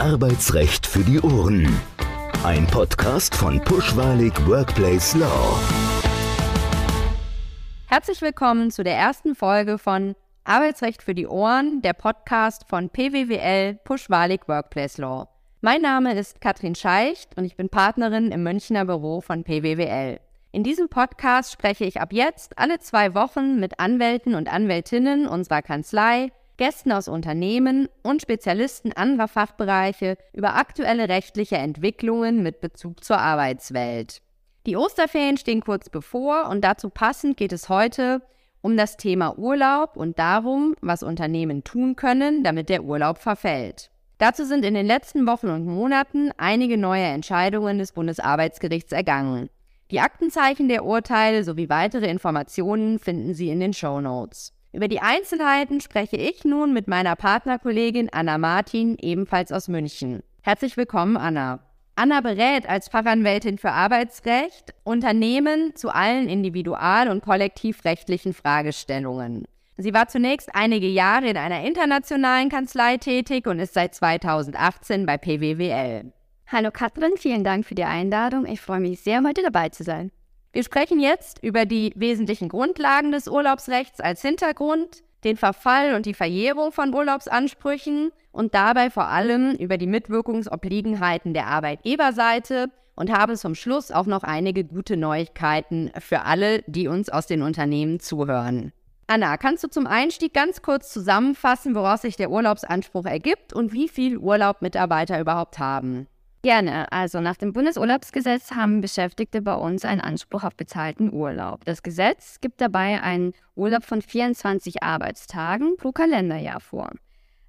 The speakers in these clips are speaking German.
Arbeitsrecht für die Ohren. Ein Podcast von Pushwalig Workplace Law. Herzlich willkommen zu der ersten Folge von Arbeitsrecht für die Ohren, der Podcast von PWWL Pushwalig Workplace Law. Mein Name ist Katrin Scheicht und ich bin Partnerin im Münchner Büro von PWWL. In diesem Podcast spreche ich ab jetzt alle zwei Wochen mit Anwälten und Anwältinnen unserer Kanzlei, Gästen aus Unternehmen und Spezialisten anderer Fachbereiche über aktuelle rechtliche Entwicklungen mit Bezug zur Arbeitswelt. Die Osterferien stehen kurz bevor und dazu passend geht es heute um das Thema Urlaub und darum, was Unternehmen tun können, damit der Urlaub verfällt. Dazu sind in den letzten Wochen und Monaten einige neue Entscheidungen des Bundesarbeitsgerichts ergangen. Die Aktenzeichen der Urteile sowie weitere Informationen finden Sie in den Show Notes. Über die Einzelheiten spreche ich nun mit meiner Partnerkollegin Anna Martin, ebenfalls aus München. Herzlich willkommen, Anna. Anna berät als Fachanwältin für Arbeitsrecht Unternehmen zu allen individual- und kollektivrechtlichen Fragestellungen. Sie war zunächst einige Jahre in einer internationalen Kanzlei tätig und ist seit 2018 bei PWWL. Hallo Katrin, vielen Dank für die Einladung. Ich freue mich sehr, heute dabei zu sein. Wir sprechen jetzt über die wesentlichen Grundlagen des Urlaubsrechts als Hintergrund, den Verfall und die Verjährung von Urlaubsansprüchen und dabei vor allem über die Mitwirkungsobliegenheiten der Arbeitgeberseite und habe zum Schluss auch noch einige gute Neuigkeiten für alle, die uns aus den Unternehmen zuhören. Anna, kannst du zum Einstieg ganz kurz zusammenfassen, woraus sich der Urlaubsanspruch ergibt und wie viel Urlaub Mitarbeiter überhaupt haben? Gerne. Also nach dem Bundesurlaubsgesetz haben Beschäftigte bei uns einen Anspruch auf bezahlten Urlaub. Das Gesetz gibt dabei einen Urlaub von 24 Arbeitstagen pro Kalenderjahr vor.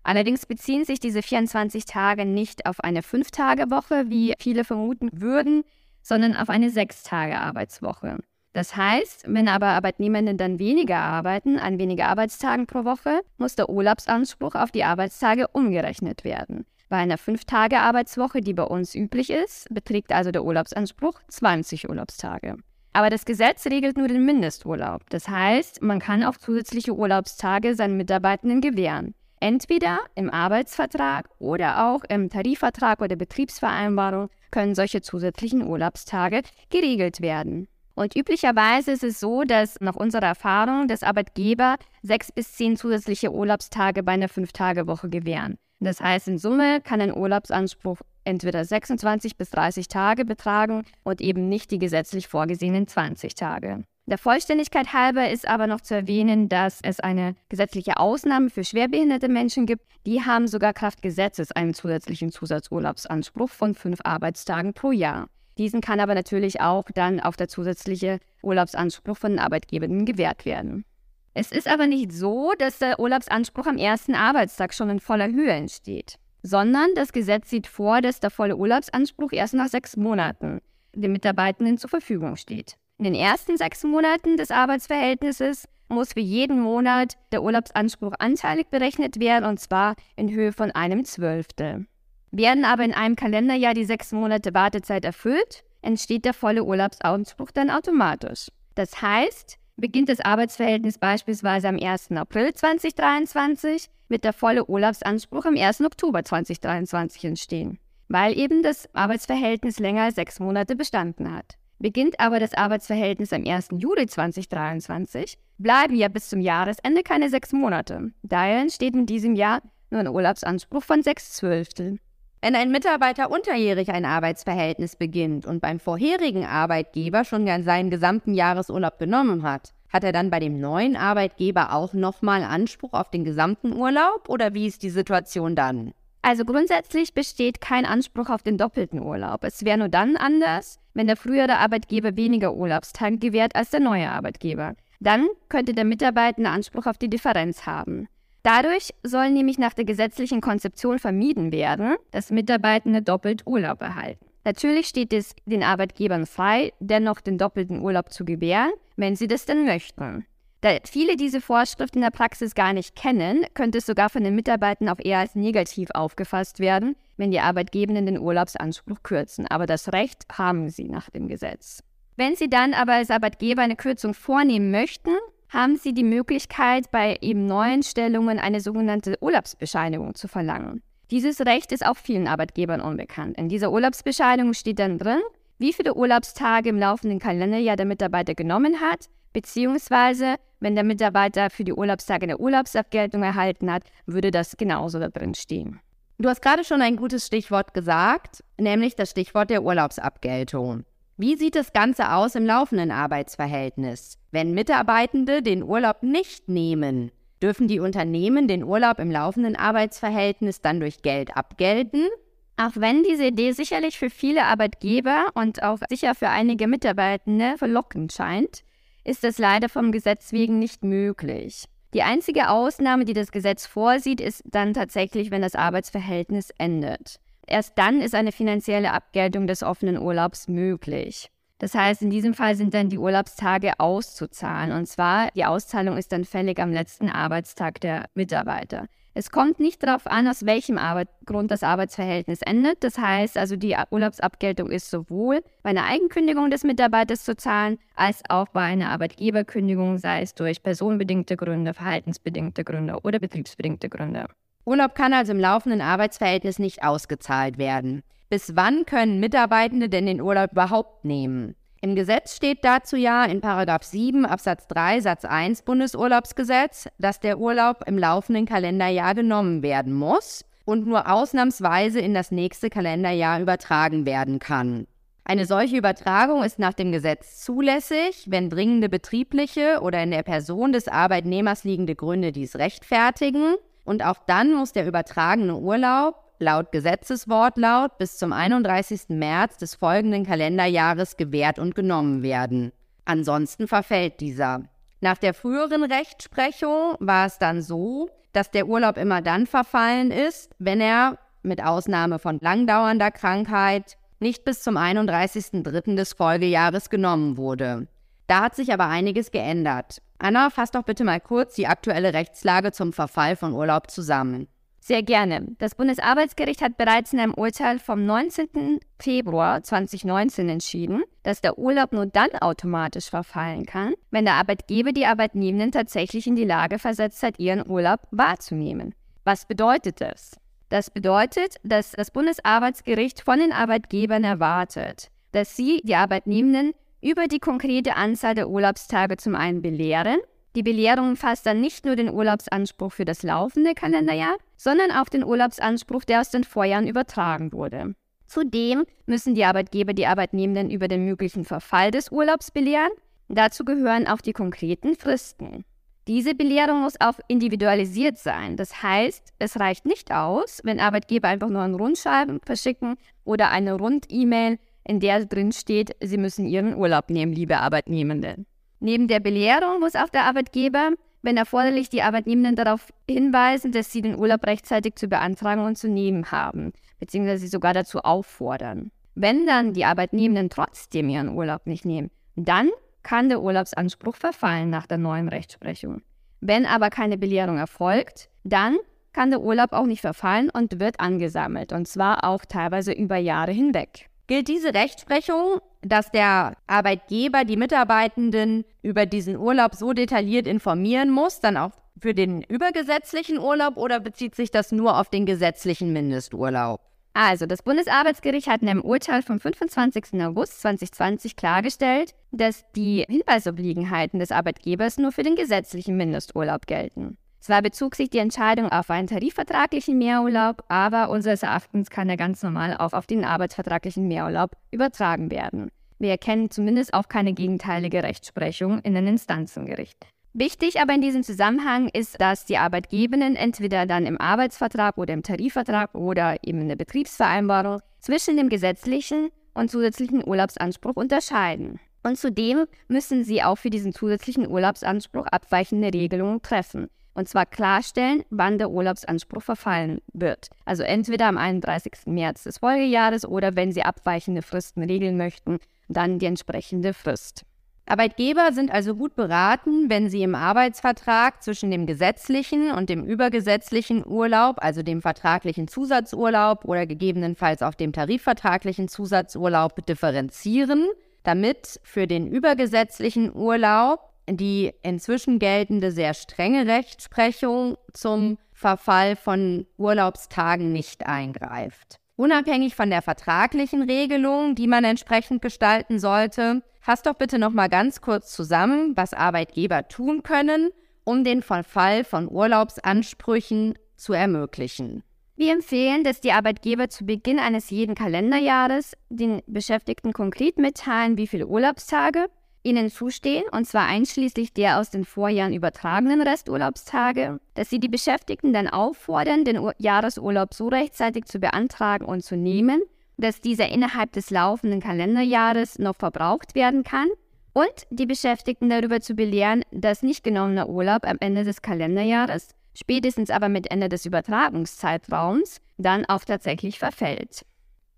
Allerdings beziehen sich diese 24 Tage nicht auf eine 5-Tage-Woche, wie viele vermuten würden, sondern auf eine 6-Tage-Arbeitswoche. Das heißt, wenn aber Arbeitnehmende dann weniger arbeiten, an weniger Arbeitstagen pro Woche, muss der Urlaubsanspruch auf die Arbeitstage umgerechnet werden. Bei einer 5-Tage-Arbeitswoche, die bei uns üblich ist, beträgt also der Urlaubsanspruch 20 Urlaubstage. Aber das Gesetz regelt nur den Mindesturlaub. Das heißt, man kann auch zusätzliche Urlaubstage seinen Mitarbeitenden gewähren. Entweder im Arbeitsvertrag oder auch im Tarifvertrag oder Betriebsvereinbarung können solche zusätzlichen Urlaubstage geregelt werden. Und üblicherweise ist es so, dass nach unserer Erfahrung das Arbeitgeber sechs bis zehn zusätzliche Urlaubstage bei einer Fünf-Tage-Woche gewähren. Das heißt, in Summe kann ein Urlaubsanspruch entweder 26 bis 30 Tage betragen und eben nicht die gesetzlich vorgesehenen 20 Tage. Der Vollständigkeit halber ist aber noch zu erwähnen, dass es eine gesetzliche Ausnahme für schwerbehinderte Menschen gibt. Die haben sogar Kraft Gesetzes einen zusätzlichen Zusatzurlaubsanspruch von fünf Arbeitstagen pro Jahr. Diesen kann aber natürlich auch dann auf der zusätzliche Urlaubsanspruch von den Arbeitgebern gewährt werden. Es ist aber nicht so, dass der Urlaubsanspruch am ersten Arbeitstag schon in voller Höhe entsteht, sondern das Gesetz sieht vor, dass der volle Urlaubsanspruch erst nach sechs Monaten den Mitarbeitenden zur Verfügung steht. In den ersten sechs Monaten des Arbeitsverhältnisses muss für jeden Monat der Urlaubsanspruch anteilig berechnet werden, und zwar in Höhe von einem Zwölftel. Werden aber in einem Kalenderjahr die sechs Monate Wartezeit erfüllt, entsteht der volle Urlaubsanspruch dann automatisch. Das heißt, Beginnt das Arbeitsverhältnis beispielsweise am 1. April 2023, wird der volle Urlaubsanspruch am 1. Oktober 2023 entstehen, weil eben das Arbeitsverhältnis länger als sechs Monate bestanden hat. Beginnt aber das Arbeitsverhältnis am 1. Juli 2023, bleiben ja bis zum Jahresende keine sechs Monate. Daher entsteht in diesem Jahr nur ein Urlaubsanspruch von sechs Zwölftel. Wenn ein Mitarbeiter unterjährig ein Arbeitsverhältnis beginnt und beim vorherigen Arbeitgeber schon seinen gesamten Jahresurlaub genommen hat, hat er dann bei dem neuen Arbeitgeber auch nochmal Anspruch auf den gesamten Urlaub oder wie ist die Situation dann? Also grundsätzlich besteht kein Anspruch auf den doppelten Urlaub. Es wäre nur dann anders, wenn der frühere Arbeitgeber weniger Urlaubstage gewährt als der neue Arbeitgeber. Dann könnte der Mitarbeiter Anspruch auf die Differenz haben. Dadurch soll nämlich nach der gesetzlichen Konzeption vermieden werden, dass Mitarbeitende doppelt Urlaub erhalten. Natürlich steht es den Arbeitgebern frei, dennoch den doppelten Urlaub zu gewähren, wenn sie das denn möchten. Da viele diese Vorschrift in der Praxis gar nicht kennen, könnte es sogar von den Mitarbeitern auch eher als negativ aufgefasst werden, wenn die Arbeitgebenden den Urlaubsanspruch kürzen. Aber das Recht haben sie nach dem Gesetz. Wenn sie dann aber als Arbeitgeber eine Kürzung vornehmen möchten, haben Sie die Möglichkeit, bei eben neuen Stellungen eine sogenannte Urlaubsbescheinigung zu verlangen. Dieses Recht ist auch vielen Arbeitgebern unbekannt. In dieser Urlaubsbescheinigung steht dann drin, wie viele Urlaubstage im laufenden Kalenderjahr der Mitarbeiter genommen hat, beziehungsweise wenn der Mitarbeiter für die Urlaubstage eine Urlaubsabgeltung erhalten hat, würde das genauso da drin stehen. Du hast gerade schon ein gutes Stichwort gesagt, nämlich das Stichwort der Urlaubsabgeltung. Wie sieht das Ganze aus im laufenden Arbeitsverhältnis? Wenn Mitarbeitende den Urlaub nicht nehmen, Dürfen die Unternehmen den Urlaub im laufenden Arbeitsverhältnis dann durch Geld abgelten? Auch wenn diese Idee sicherlich für viele Arbeitgeber und auch sicher für einige Mitarbeitende verlockend scheint, ist es leider vom Gesetz wegen nicht möglich. Die einzige Ausnahme, die das Gesetz vorsieht, ist dann tatsächlich, wenn das Arbeitsverhältnis endet. Erst dann ist eine finanzielle Abgeltung des offenen Urlaubs möglich. Das heißt, in diesem Fall sind dann die Urlaubstage auszuzahlen. Und zwar, die Auszahlung ist dann fällig am letzten Arbeitstag der Mitarbeiter. Es kommt nicht darauf an, aus welchem Arbeit Grund das Arbeitsverhältnis endet. Das heißt also, die Urlaubsabgeltung ist sowohl bei einer Eigenkündigung des Mitarbeiters zu zahlen, als auch bei einer Arbeitgeberkündigung, sei es durch personenbedingte Gründe, verhaltensbedingte Gründe oder betriebsbedingte Gründe. Urlaub kann also im laufenden Arbeitsverhältnis nicht ausgezahlt werden. Bis wann können Mitarbeitende denn den Urlaub überhaupt nehmen? Im Gesetz steht dazu ja in 7 Absatz 3 Satz 1 Bundesurlaubsgesetz, dass der Urlaub im laufenden Kalenderjahr genommen werden muss und nur ausnahmsweise in das nächste Kalenderjahr übertragen werden kann. Eine solche Übertragung ist nach dem Gesetz zulässig, wenn dringende betriebliche oder in der Person des Arbeitnehmers liegende Gründe dies rechtfertigen. Und auch dann muss der übertragene Urlaub laut Gesetzeswortlaut bis zum 31. März des folgenden Kalenderjahres gewährt und genommen werden. Ansonsten verfällt dieser. Nach der früheren Rechtsprechung war es dann so, dass der Urlaub immer dann verfallen ist, wenn er, mit Ausnahme von langdauernder Krankheit, nicht bis zum 31.03. des Folgejahres genommen wurde. Da hat sich aber einiges geändert. Anna, fass doch bitte mal kurz die aktuelle Rechtslage zum Verfall von Urlaub zusammen. Sehr gerne. Das Bundesarbeitsgericht hat bereits in einem Urteil vom 19. Februar 2019 entschieden, dass der Urlaub nur dann automatisch verfallen kann, wenn der Arbeitgeber die Arbeitnehmenden tatsächlich in die Lage versetzt hat, ihren Urlaub wahrzunehmen. Was bedeutet das? Das bedeutet, dass das Bundesarbeitsgericht von den Arbeitgebern erwartet, dass sie die Arbeitnehmenden über die konkrete Anzahl der Urlaubstage zum einen belehren die Belehrung umfasst dann nicht nur den Urlaubsanspruch für das laufende Kalenderjahr, sondern auch den Urlaubsanspruch, der aus den Vorjahren übertragen wurde. Zudem müssen die Arbeitgeber die Arbeitnehmenden über den möglichen Verfall des Urlaubs belehren. Dazu gehören auch die konkreten Fristen. Diese Belehrung muss auch individualisiert sein. Das heißt, es reicht nicht aus, wenn Arbeitgeber einfach nur ein Rundschreiben verschicken oder eine Rund-E-Mail, in der drin steht, sie müssen ihren Urlaub nehmen, liebe Arbeitnehmenden. Neben der Belehrung muss auch der Arbeitgeber, wenn erforderlich, die Arbeitnehmenden darauf hinweisen, dass sie den Urlaub rechtzeitig zu beantragen und zu nehmen haben, beziehungsweise sogar dazu auffordern. Wenn dann die Arbeitnehmenden trotzdem ihren Urlaub nicht nehmen, dann kann der Urlaubsanspruch verfallen nach der neuen Rechtsprechung. Wenn aber keine Belehrung erfolgt, dann kann der Urlaub auch nicht verfallen und wird angesammelt, und zwar auch teilweise über Jahre hinweg. Gilt diese Rechtsprechung, dass der Arbeitgeber die Mitarbeitenden über diesen Urlaub so detailliert informieren muss, dann auch für den übergesetzlichen Urlaub oder bezieht sich das nur auf den gesetzlichen Mindesturlaub? Also, das Bundesarbeitsgericht hat in einem Urteil vom 25. August 2020 klargestellt, dass die Hinweisobliegenheiten des Arbeitgebers nur für den gesetzlichen Mindesturlaub gelten. Zwar bezog sich die Entscheidung auf einen tarifvertraglichen Mehrurlaub, aber unseres Erachtens kann er ganz normal auch auf den arbeitsvertraglichen Mehrurlaub übertragen werden. Wir erkennen zumindest auch keine gegenteilige Rechtsprechung in den Instanzengericht. Wichtig aber in diesem Zusammenhang ist, dass die Arbeitgebenden entweder dann im Arbeitsvertrag oder im Tarifvertrag oder eben in der Betriebsvereinbarung zwischen dem gesetzlichen und zusätzlichen Urlaubsanspruch unterscheiden. Und zudem müssen sie auch für diesen zusätzlichen Urlaubsanspruch abweichende Regelungen treffen und zwar klarstellen, wann der Urlaubsanspruch verfallen wird. Also entweder am 31. März des Folgejahres oder wenn Sie abweichende Fristen regeln möchten, dann die entsprechende Frist. Arbeitgeber sind also gut beraten, wenn sie im Arbeitsvertrag zwischen dem gesetzlichen und dem übergesetzlichen Urlaub, also dem vertraglichen Zusatzurlaub oder gegebenenfalls auch dem tarifvertraglichen Zusatzurlaub differenzieren, damit für den übergesetzlichen Urlaub die inzwischen geltende sehr strenge Rechtsprechung zum Verfall von Urlaubstagen nicht eingreift. Unabhängig von der vertraglichen Regelung, die man entsprechend gestalten sollte, fass doch bitte noch mal ganz kurz zusammen, was Arbeitgeber tun können, um den Verfall von Urlaubsansprüchen zu ermöglichen. Wir empfehlen, dass die Arbeitgeber zu Beginn eines jeden Kalenderjahres den Beschäftigten konkret mitteilen, wie viele Urlaubstage ihnen zustehen, und zwar einschließlich der aus den Vorjahren übertragenen Resturlaubstage, dass sie die Beschäftigten dann auffordern, den Jahresurlaub so rechtzeitig zu beantragen und zu nehmen, dass dieser innerhalb des laufenden Kalenderjahres noch verbraucht werden kann und die Beschäftigten darüber zu belehren, dass nicht genommener Urlaub am Ende des Kalenderjahres spätestens aber mit Ende des Übertragungszeitraums dann auch tatsächlich verfällt.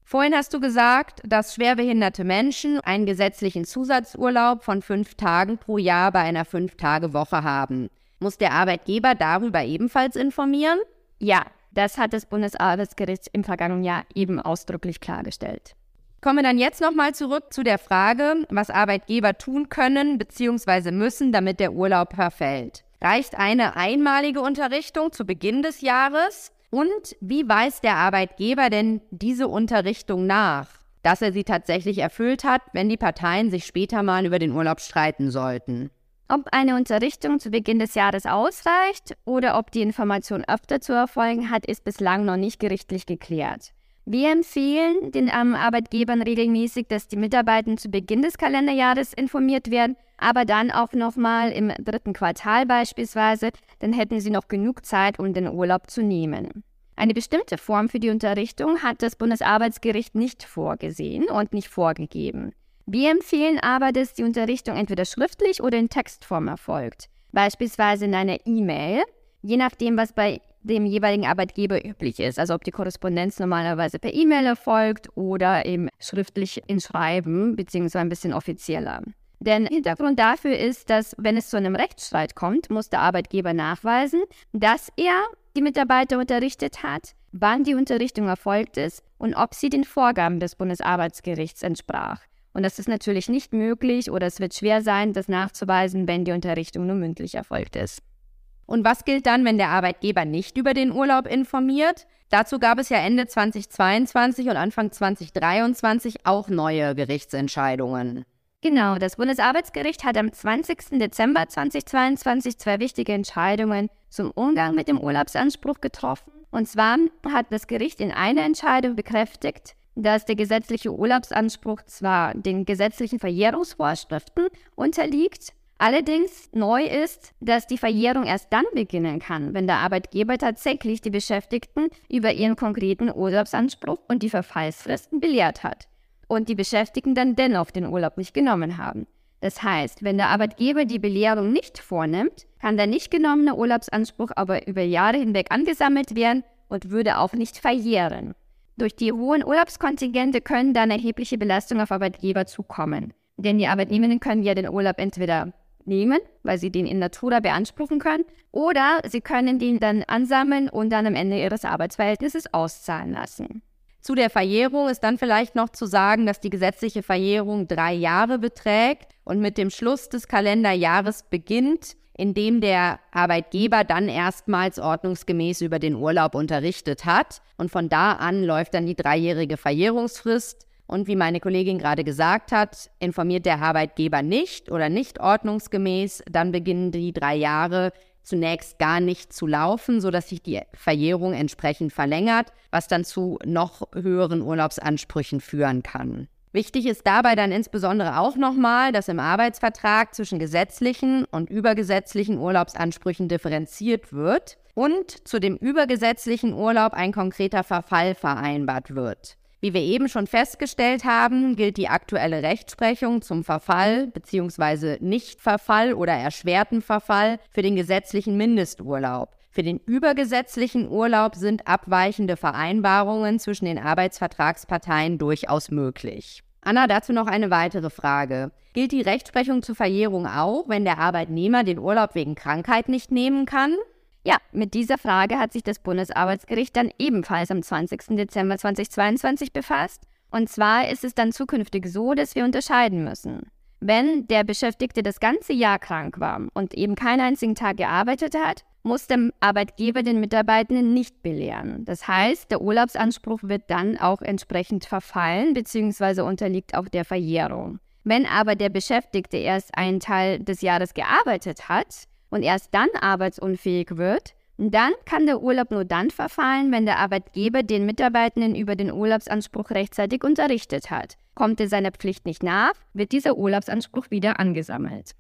Vorhin hast du gesagt, dass schwerbehinderte Menschen einen gesetzlichen Zusatzurlaub von fünf Tagen pro Jahr bei einer Fünf-Tage-Woche haben. Muss der Arbeitgeber darüber ebenfalls informieren? Ja, das hat das Bundesarbeitsgericht im vergangenen Jahr eben ausdrücklich klargestellt. Kommen wir dann jetzt nochmal zurück zu der Frage, was Arbeitgeber tun können bzw. müssen, damit der Urlaub verfällt. Reicht eine einmalige Unterrichtung zu Beginn des Jahres? Und wie weist der Arbeitgeber denn diese Unterrichtung nach, dass er sie tatsächlich erfüllt hat, wenn die Parteien sich später mal über den Urlaub streiten sollten? Ob eine Unterrichtung zu Beginn des Jahres ausreicht oder ob die Information öfter zu erfolgen hat, ist bislang noch nicht gerichtlich geklärt. Wir empfehlen den ähm, Arbeitgebern regelmäßig, dass die Mitarbeiter zu Beginn des Kalenderjahres informiert werden, aber dann auch nochmal im dritten Quartal beispielsweise, dann hätten sie noch genug Zeit, um den Urlaub zu nehmen. Eine bestimmte Form für die Unterrichtung hat das Bundesarbeitsgericht nicht vorgesehen und nicht vorgegeben. Wir empfehlen aber, dass die Unterrichtung entweder schriftlich oder in Textform erfolgt, beispielsweise in einer E-Mail, je nachdem, was bei dem jeweiligen Arbeitgeber üblich ist. Also ob die Korrespondenz normalerweise per E-Mail erfolgt oder eben schriftlich in Schreiben, beziehungsweise ein bisschen offizieller. Denn Hintergrund dafür ist, dass wenn es zu einem Rechtsstreit kommt, muss der Arbeitgeber nachweisen, dass er die Mitarbeiter unterrichtet hat, wann die Unterrichtung erfolgt ist und ob sie den Vorgaben des Bundesarbeitsgerichts entsprach. Und das ist natürlich nicht möglich oder es wird schwer sein, das nachzuweisen, wenn die Unterrichtung nur mündlich erfolgt ist. Und was gilt dann, wenn der Arbeitgeber nicht über den Urlaub informiert? Dazu gab es ja Ende 2022 und Anfang 2023 auch neue Gerichtsentscheidungen. Genau, das Bundesarbeitsgericht hat am 20. Dezember 2022 zwei wichtige Entscheidungen zum Umgang mit dem Urlaubsanspruch getroffen. Und zwar hat das Gericht in einer Entscheidung bekräftigt, dass der gesetzliche Urlaubsanspruch zwar den gesetzlichen Verjährungsvorschriften unterliegt, Allerdings neu ist, dass die Verjährung erst dann beginnen kann, wenn der Arbeitgeber tatsächlich die Beschäftigten über ihren konkreten Urlaubsanspruch und die Verfallsfristen belehrt hat und die Beschäftigten dann dennoch den Urlaub nicht genommen haben. Das heißt, wenn der Arbeitgeber die Belehrung nicht vornimmt, kann der nicht genommene Urlaubsanspruch aber über Jahre hinweg angesammelt werden und würde auch nicht verjähren. Durch die hohen Urlaubskontingente können dann erhebliche Belastungen auf Arbeitgeber zukommen. Denn die Arbeitnehmenden können ja den Urlaub entweder nehmen, weil sie den in Natura beanspruchen können, oder sie können den dann ansammeln und dann am Ende ihres Arbeitsverhältnisses auszahlen lassen. Zu der Verjährung ist dann vielleicht noch zu sagen, dass die gesetzliche Verjährung drei Jahre beträgt und mit dem Schluss des Kalenderjahres beginnt, in dem der Arbeitgeber dann erstmals ordnungsgemäß über den Urlaub unterrichtet hat. Und von da an läuft dann die dreijährige Verjährungsfrist. Und wie meine Kollegin gerade gesagt hat, informiert der Arbeitgeber nicht oder nicht ordnungsgemäß, dann beginnen die drei Jahre zunächst gar nicht zu laufen, sodass sich die Verjährung entsprechend verlängert, was dann zu noch höheren Urlaubsansprüchen führen kann. Wichtig ist dabei dann insbesondere auch nochmal, dass im Arbeitsvertrag zwischen gesetzlichen und übergesetzlichen Urlaubsansprüchen differenziert wird und zu dem übergesetzlichen Urlaub ein konkreter Verfall vereinbart wird. Wie wir eben schon festgestellt haben, gilt die aktuelle Rechtsprechung zum Verfall bzw. Nichtverfall oder erschwerten Verfall für den gesetzlichen Mindesturlaub. Für den übergesetzlichen Urlaub sind abweichende Vereinbarungen zwischen den Arbeitsvertragsparteien durchaus möglich. Anna, dazu noch eine weitere Frage. Gilt die Rechtsprechung zur Verjährung auch, wenn der Arbeitnehmer den Urlaub wegen Krankheit nicht nehmen kann? Ja, mit dieser Frage hat sich das Bundesarbeitsgericht dann ebenfalls am 20. Dezember 2022 befasst. Und zwar ist es dann zukünftig so, dass wir unterscheiden müssen. Wenn der Beschäftigte das ganze Jahr krank war und eben keinen einzigen Tag gearbeitet hat muss der Arbeitgeber den Mitarbeitenden nicht belehren. Das heißt, der Urlaubsanspruch wird dann auch entsprechend verfallen bzw. unterliegt auch der Verjährung. Wenn aber der Beschäftigte erst einen Teil des Jahres gearbeitet hat und erst dann arbeitsunfähig wird, dann kann der Urlaub nur dann verfallen, wenn der Arbeitgeber den Mitarbeitenden über den Urlaubsanspruch rechtzeitig unterrichtet hat. Kommt er seiner Pflicht nicht nach, wird dieser Urlaubsanspruch wieder angesammelt.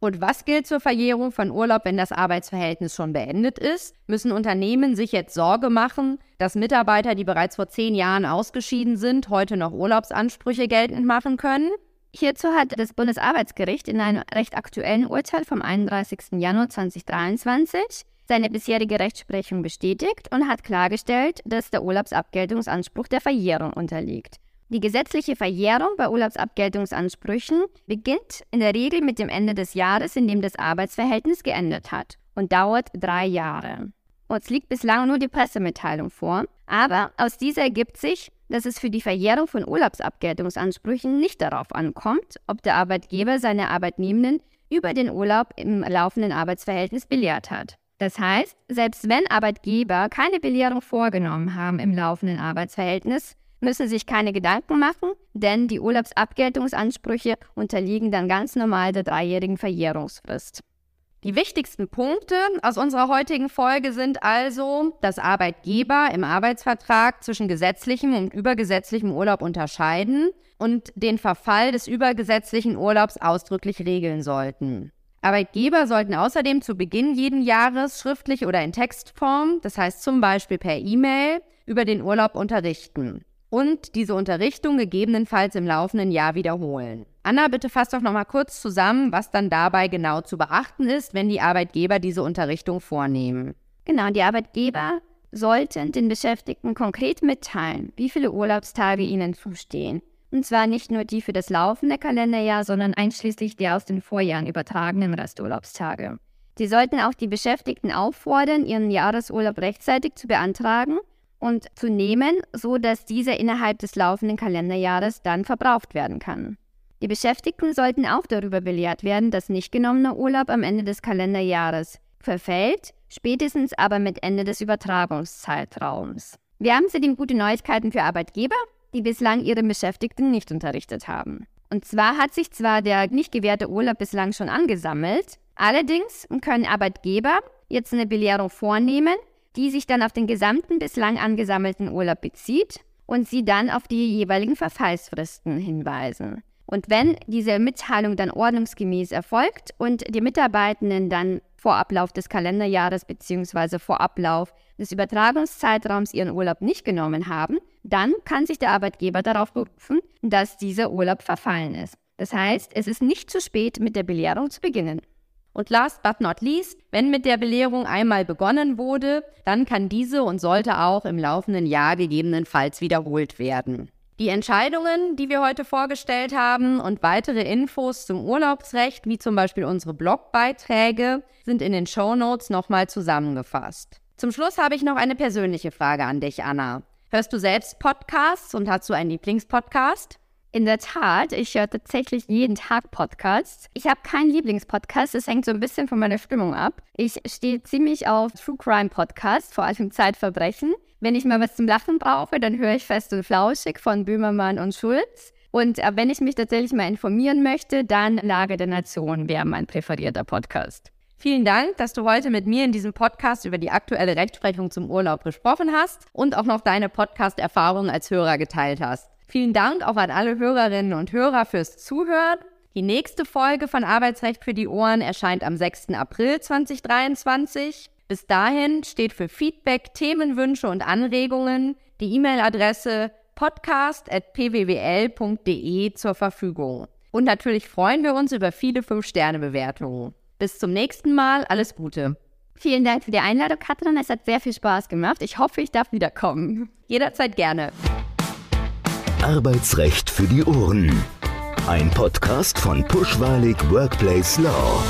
Und was gilt zur Verjährung von Urlaub, wenn das Arbeitsverhältnis schon beendet ist? Müssen Unternehmen sich jetzt Sorge machen, dass Mitarbeiter, die bereits vor zehn Jahren ausgeschieden sind, heute noch Urlaubsansprüche geltend machen können? Hierzu hat das Bundesarbeitsgericht in einem recht aktuellen Urteil vom 31. Januar 2023 seine bisherige Rechtsprechung bestätigt und hat klargestellt, dass der Urlaubsabgeltungsanspruch der Verjährung unterliegt. Die gesetzliche Verjährung bei Urlaubsabgeltungsansprüchen beginnt in der Regel mit dem Ende des Jahres, in dem das Arbeitsverhältnis geendet hat und dauert drei Jahre. Uns liegt bislang nur die Pressemitteilung vor, aber aus dieser ergibt sich, dass es für die Verjährung von Urlaubsabgeltungsansprüchen nicht darauf ankommt, ob der Arbeitgeber seine Arbeitnehmenden über den Urlaub im laufenden Arbeitsverhältnis belehrt hat. Das heißt, selbst wenn Arbeitgeber keine Belehrung vorgenommen haben im laufenden Arbeitsverhältnis, müssen sich keine Gedanken machen, denn die Urlaubsabgeltungsansprüche unterliegen dann ganz normal der dreijährigen Verjährungsfrist. Die wichtigsten Punkte aus unserer heutigen Folge sind also, dass Arbeitgeber im Arbeitsvertrag zwischen gesetzlichem und übergesetzlichem Urlaub unterscheiden und den Verfall des übergesetzlichen Urlaubs ausdrücklich regeln sollten. Arbeitgeber sollten außerdem zu Beginn jeden Jahres schriftlich oder in Textform, das heißt zum Beispiel per E-Mail, über den Urlaub unterrichten und diese Unterrichtung gegebenenfalls im laufenden Jahr wiederholen. Anna, bitte fass doch noch mal kurz zusammen, was dann dabei genau zu beachten ist, wenn die Arbeitgeber diese Unterrichtung vornehmen. Genau, die Arbeitgeber sollten den Beschäftigten konkret mitteilen, wie viele Urlaubstage ihnen zustehen. Und zwar nicht nur die für das laufende Kalenderjahr, sondern einschließlich die aus den Vorjahren übertragenen Resturlaubstage. Sie sollten auch die Beschäftigten auffordern, ihren Jahresurlaub rechtzeitig zu beantragen und zu nehmen, so dass dieser innerhalb des laufenden Kalenderjahres dann verbraucht werden kann. Die Beschäftigten sollten auch darüber belehrt werden, dass nicht genommener Urlaub am Ende des Kalenderjahres verfällt, spätestens aber mit Ende des Übertragungszeitraums. Wir haben zudem gute Neuigkeiten für Arbeitgeber, die bislang ihre Beschäftigten nicht unterrichtet haben. Und zwar hat sich zwar der nicht gewährte Urlaub bislang schon angesammelt, allerdings können Arbeitgeber jetzt eine Belehrung vornehmen, die sich dann auf den gesamten bislang angesammelten Urlaub bezieht und sie dann auf die jeweiligen Verfallsfristen hinweisen. Und wenn diese Mitteilung dann ordnungsgemäß erfolgt und die Mitarbeitenden dann vor Ablauf des Kalenderjahres bzw. vor Ablauf des Übertragungszeitraums ihren Urlaub nicht genommen haben, dann kann sich der Arbeitgeber darauf berufen, dass dieser Urlaub verfallen ist. Das heißt, es ist nicht zu spät, mit der Belehrung zu beginnen. Und last but not least, wenn mit der Belehrung einmal begonnen wurde, dann kann diese und sollte auch im laufenden Jahr gegebenenfalls wiederholt werden. Die Entscheidungen, die wir heute vorgestellt haben und weitere Infos zum Urlaubsrecht, wie zum Beispiel unsere Blogbeiträge, sind in den Show Notes nochmal zusammengefasst. Zum Schluss habe ich noch eine persönliche Frage an dich, Anna. Hörst du selbst Podcasts und hast du einen Lieblingspodcast? In der Tat, ich höre tatsächlich jeden Tag Podcasts. Ich habe keinen Lieblingspodcast, das hängt so ein bisschen von meiner Stimmung ab. Ich stehe ziemlich auf True Crime Podcasts, vor allem Zeitverbrechen. Wenn ich mal was zum Lachen brauche, dann höre ich Fest und Flauschig von Böhmermann und Schulz. Und äh, wenn ich mich tatsächlich mal informieren möchte, dann Lage der Nation wäre mein präferierter Podcast. Vielen Dank, dass du heute mit mir in diesem Podcast über die aktuelle Rechtsprechung zum Urlaub gesprochen hast und auch noch deine Podcast-Erfahrungen als Hörer geteilt hast. Vielen Dank auch an alle Hörerinnen und Hörer fürs Zuhören. Die nächste Folge von Arbeitsrecht für die Ohren erscheint am 6. April 2023. Bis dahin steht für Feedback, Themenwünsche und Anregungen die E-Mail-Adresse podcast.pwwl.de zur Verfügung. Und natürlich freuen wir uns über viele 5-Sterne-Bewertungen. Bis zum nächsten Mal, alles Gute. Vielen Dank für die Einladung, Katrin. Es hat sehr viel Spaß gemacht. Ich hoffe, ich darf wiederkommen. Jederzeit gerne. Arbeitsrecht für die Ohren. Ein Podcast von Pushwalig Workplace Law.